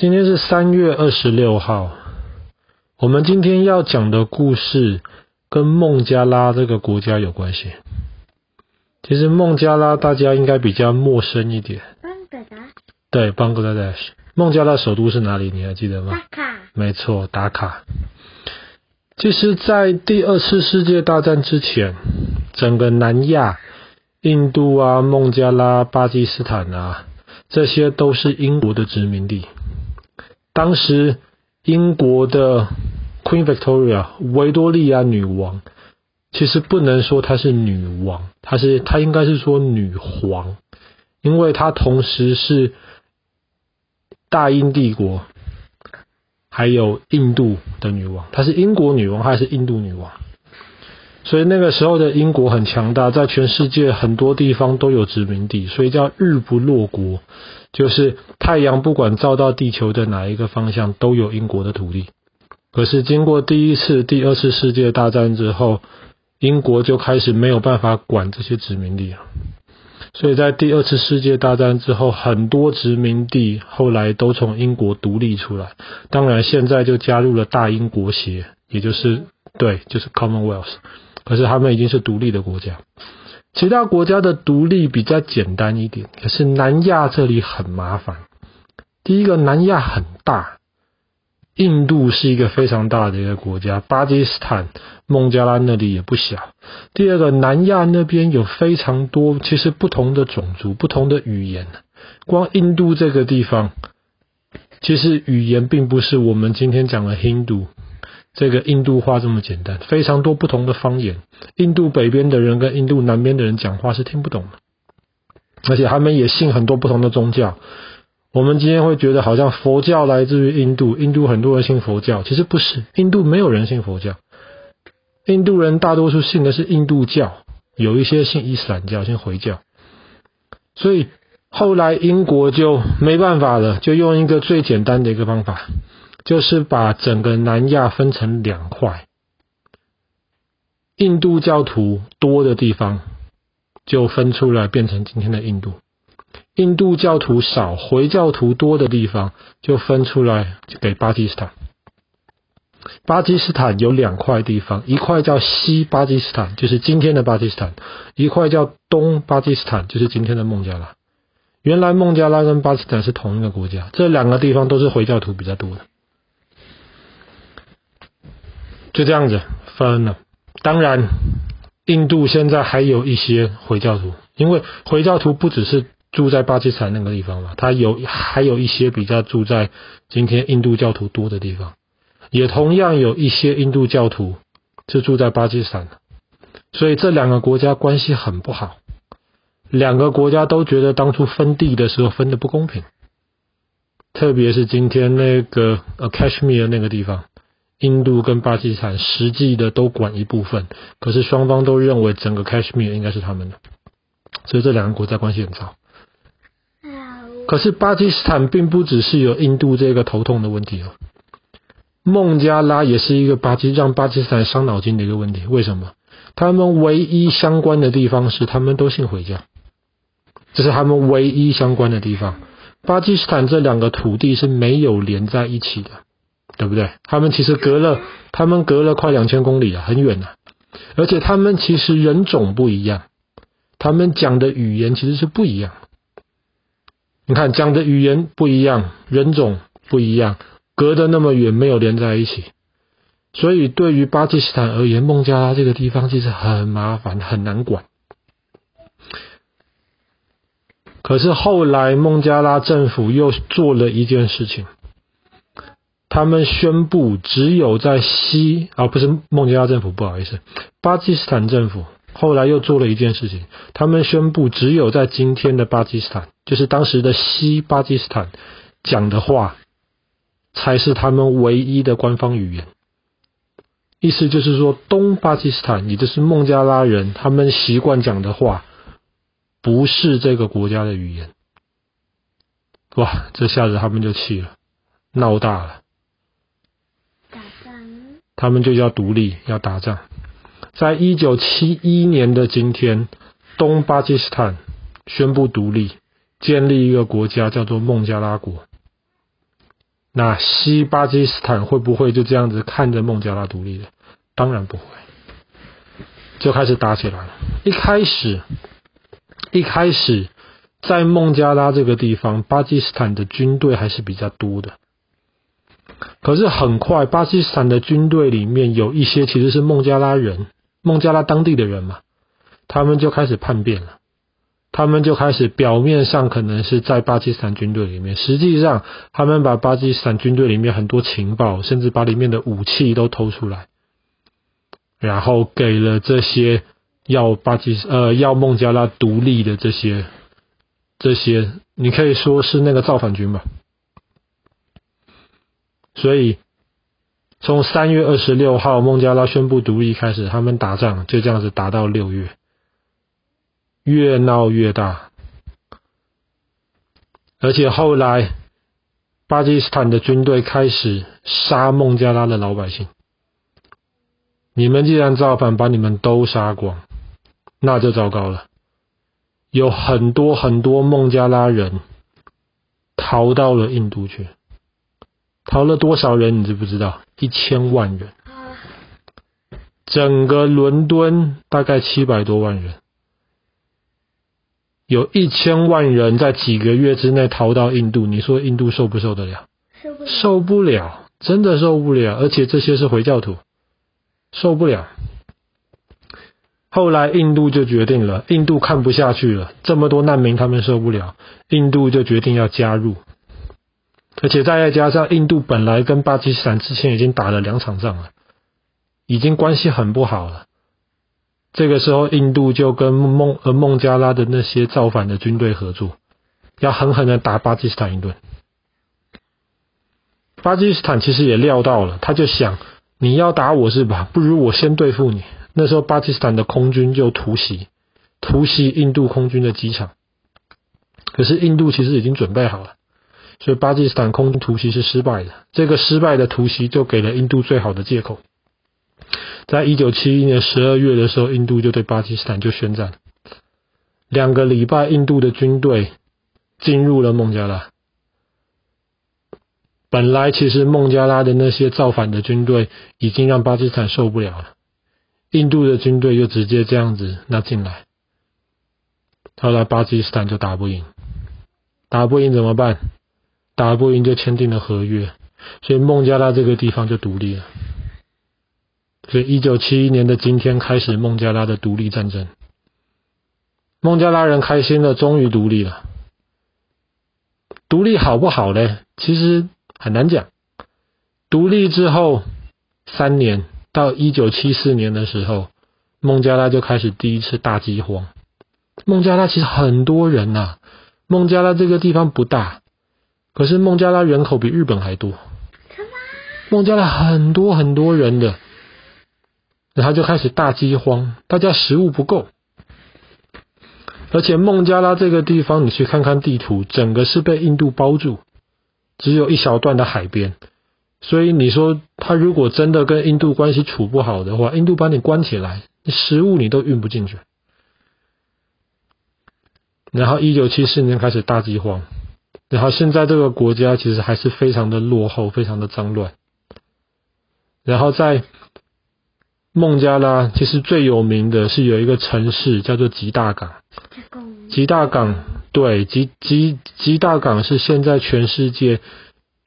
今天是三月二十六号。我们今天要讲的故事跟孟加拉这个国家有关系。其实孟加拉大家应该比较陌生一点。邦格达。对，邦格达斯。孟加拉首都是哪里？你还记得吗？达卡。没错，达卡。其实，在第二次世界大战之前，整个南亚，印度啊、孟加拉、巴基斯坦啊，这些都是英国的殖民地。当时。英国的 Queen Victoria 维多利亚女王，其实不能说她是女王，她是她应该是说女皇，因为她同时是大英帝国还有印度的女王，她是英国女王还是印度女王？所以那个时候的英国很强大，在全世界很多地方都有殖民地，所以叫日不落国。就是太阳不管照到地球的哪一个方向，都有英国的土地。可是经过第一次、第二次世界大战之后，英国就开始没有办法管这些殖民地了。所以在第二次世界大战之后，很多殖民地后来都从英国独立出来。当然，现在就加入了大英国协，也就是对，就是 Commonwealth。可是他们已经是独立的国家。其他国家的独立比较简单一点，可是南亚这里很麻烦。第一个，南亚很大，印度是一个非常大的一个国家，巴基斯坦、孟加拉那里也不小。第二个，南亚那边有非常多其实不同的种族、不同的语言。光印度这个地方，其实语言并不是我们今天讲的印度。这个印度话这么简单，非常多不同的方言。印度北边的人跟印度南边的人讲话是听不懂的，而且他们也信很多不同的宗教。我们今天会觉得好像佛教来自于印度，印度很多人信佛教，其实不是，印度没有人信佛教。印度人大多数信的是印度教，有一些信伊斯兰教，信回教。所以后来英国就没办法了，就用一个最简单的一个方法。就是把整个南亚分成两块，印度教徒多的地方就分出来变成今天的印度，印度教徒少、回教徒多的地方就分出来给巴基斯坦。巴基斯坦有两块地方，一块叫西巴基斯坦，就是今天的巴基斯坦；一块叫东巴基斯坦，就是今天的孟加拉。原来孟加拉跟巴基斯坦是同一个国家，这两个地方都是回教徒比较多的。就这样子分了。当然，印度现在还有一些回教徒，因为回教徒不只是住在巴基斯坦那个地方嘛，他有还有一些比较住在今天印度教徒多的地方，也同样有一些印度教徒是住在巴基斯坦的。所以这两个国家关系很不好，两个国家都觉得当初分地的时候分的不公平，特别是今天那个呃 Kashmir 那个地方。印度跟巴基斯坦实际的都管一部分，可是双方都认为整个 Kashmir 应该是他们的，所以这两个国家关系很糟。可是巴基斯坦并不只是有印度这个头痛的问题哦，孟加拉也是一个巴基让巴基斯坦伤脑筋的一个问题。为什么？他们唯一相关的地方是他们都信回教，这是他们唯一相关的地方。巴基斯坦这两个土地是没有连在一起的。对不对？他们其实隔了，他们隔了快两千公里啊，很远啊。而且他们其实人种不一样，他们讲的语言其实是不一样。你看，讲的语言不一样，人种不一样，隔得那么远，没有连在一起。所以对于巴基斯坦而言，孟加拉这个地方其实很麻烦，很难管。可是后来孟加拉政府又做了一件事情。他们宣布，只有在西啊，不是孟加拉政府，不好意思，巴基斯坦政府后来又做了一件事情，他们宣布，只有在今天的巴基斯坦，就是当时的西巴基斯坦讲的话，才是他们唯一的官方语言。意思就是说，东巴基斯坦，也就是孟加拉人，他们习惯讲的话，不是这个国家的语言。哇，这下子他们就气了，闹大了。他们就要独立，要打仗。在一九七一年的今天，东巴基斯坦宣布独立，建立一个国家，叫做孟加拉国。那西巴基斯坦会不会就这样子看着孟加拉独立的？当然不会，就开始打起来了。一开始，一开始在孟加拉这个地方，巴基斯坦的军队还是比较多的。可是很快，巴基斯坦的军队里面有一些其实是孟加拉人，孟加拉当地的人嘛，他们就开始叛变了。他们就开始表面上可能是在巴基斯坦军队里面，实际上他们把巴基斯坦军队里面很多情报，甚至把里面的武器都偷出来，然后给了这些要巴基呃要孟加拉独立的这些这些，你可以说是那个造反军吧。所以从三月二十六号孟加拉宣布独立开始，他们打仗就这样子打到六月。越闹越大，而且后来巴基斯坦的军队开始杀孟加拉的老百姓。你们既然造反，把你们都杀光，那就糟糕了。有很多很多孟加拉人逃到了印度去，逃了多少人你知不知道？一千万人，整个伦敦大概七百多万人。有一千万人在几个月之内逃到印度，你说印度受不受得了？受不了，受不了，真的受不了。而且这些是回教徒，受不了。后来印度就决定了，印度看不下去了，这么多难民他们受不了，印度就决定要加入。而且再加上印度本来跟巴基斯坦之前已经打了两场仗了，已经关系很不好了。这个时候，印度就跟孟呃孟加拉的那些造反的军队合作，要狠狠的打巴基斯坦一顿。巴基斯坦其实也料到了，他就想，你要打我是吧？不如我先对付你。那时候，巴基斯坦的空军就突袭，突袭印度空军的机场。可是印度其实已经准备好了，所以巴基斯坦空军突袭是失败的。这个失败的突袭就给了印度最好的借口。在一九七一年十二月的时候，印度就对巴基斯坦就宣战。两个礼拜，印度的军队进入了孟加拉。本来其实孟加拉的那些造反的军队已经让巴基斯坦受不了了，印度的军队就直接这样子那进来。后来巴基斯坦就打不赢，打不赢怎么办？打不赢就签订了合约，所以孟加拉这个地方就独立了。所以，一九七一年的今天开始孟加拉的独立战争。孟加拉人开心了，终于独立了。独立好不好呢？其实很难讲。独立之后三年，到一九七四年的时候，孟加拉就开始第一次大饥荒。孟加拉其实很多人呐、孟加拉这个地方不大，可是孟加拉人口比日本还多。孟加拉很多很多人的。然后就开始大饥荒，大家食物不够，而且孟加拉这个地方，你去看看地图，整个是被印度包住，只有一小段的海边，所以你说他如果真的跟印度关系处不好的话，印度把你关起来，你食物你都运不进去。然后一九七四年开始大饥荒，然后现在这个国家其实还是非常的落后，非常的脏乱，然后在。孟加拉其实最有名的是有一个城市叫做吉大港。吉大港，对，吉吉吉大港是现在全世界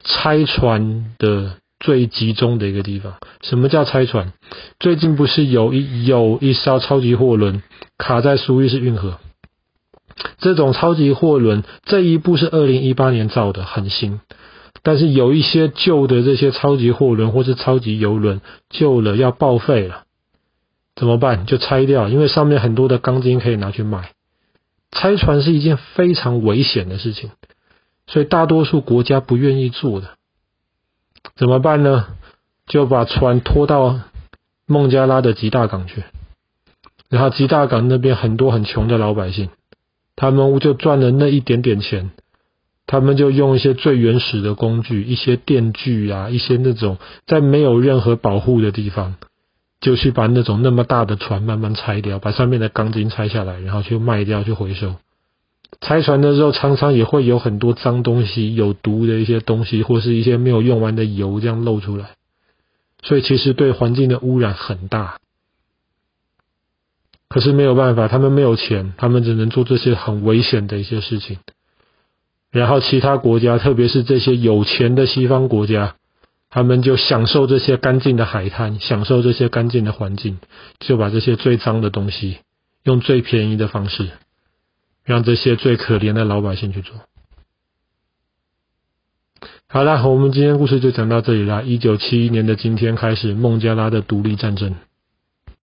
拆船的最集中的一个地方。什么叫拆船？最近不是有一有一艘超级货轮卡在苏伊士运河？这种超级货轮这一部是二零一八年造的，很新。但是有一些旧的这些超级货轮或是超级邮轮旧了要报废了，怎么办？就拆掉，因为上面很多的钢筋可以拿去卖。拆船是一件非常危险的事情，所以大多数国家不愿意做的。怎么办呢？就把船拖到孟加拉的吉大港去，然后吉大港那边很多很穷的老百姓，他们就赚了那一点点钱。他们就用一些最原始的工具，一些电锯啊，一些那种在没有任何保护的地方，就去把那种那么大的船慢慢拆掉，把上面的钢筋拆下来，然后去卖掉，去回收。拆船的时候常常也会有很多脏东西、有毒的一些东西，或是一些没有用完的油这样漏出来，所以其实对环境的污染很大。可是没有办法，他们没有钱，他们只能做这些很危险的一些事情。然后其他国家，特别是这些有钱的西方国家，他们就享受这些干净的海滩，享受这些干净的环境，就把这些最脏的东西，用最便宜的方式，让这些最可怜的老百姓去做。好了，我们今天故事就讲到这里啦。一九七一年的今天开始，孟加拉的独立战争。